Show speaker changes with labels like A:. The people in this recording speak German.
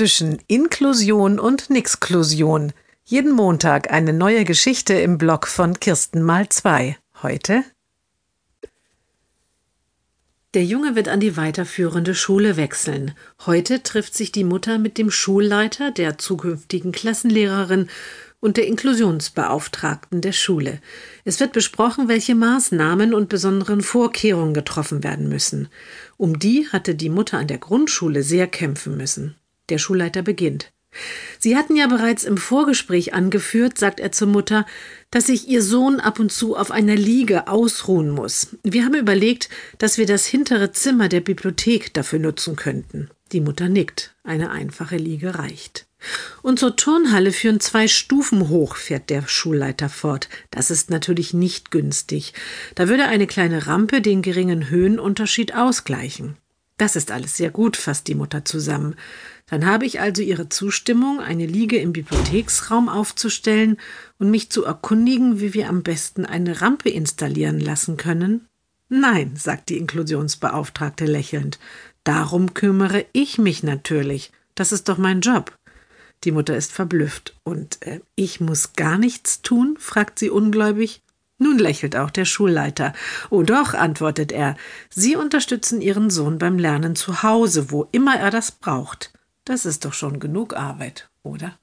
A: zwischen Inklusion und Nixklusion. Jeden Montag eine neue Geschichte im Blog von Kirsten mal zwei. Heute der Junge wird an die weiterführende Schule wechseln. Heute trifft sich die Mutter mit dem Schulleiter, der zukünftigen Klassenlehrerin und der Inklusionsbeauftragten der Schule. Es wird besprochen, welche Maßnahmen und besonderen Vorkehrungen getroffen werden müssen. Um die hatte die Mutter an der Grundschule sehr kämpfen müssen. Der Schulleiter beginnt. Sie hatten ja bereits im Vorgespräch angeführt, sagt er zur Mutter, dass sich ihr Sohn ab und zu auf einer Liege ausruhen muss. Wir haben überlegt, dass wir das hintere Zimmer der Bibliothek dafür nutzen könnten. Die Mutter nickt. Eine einfache Liege reicht. Und zur Turnhalle führen zwei Stufen hoch, fährt der Schulleiter fort. Das ist natürlich nicht günstig. Da würde eine kleine Rampe den geringen Höhenunterschied ausgleichen. Das ist alles sehr gut, fasst die Mutter zusammen. Dann habe ich also Ihre Zustimmung, eine Liege im Bibliotheksraum aufzustellen und mich zu erkundigen, wie wir am besten eine Rampe installieren lassen können? Nein, sagt die Inklusionsbeauftragte lächelnd. Darum kümmere ich mich natürlich. Das ist doch mein Job. Die Mutter ist verblüfft. Und äh, ich muss gar nichts tun? fragt sie ungläubig. Nun lächelt auch der Schulleiter. Oh doch, antwortet er, Sie unterstützen Ihren Sohn beim Lernen zu Hause, wo immer er das braucht. Das ist doch schon genug Arbeit, oder?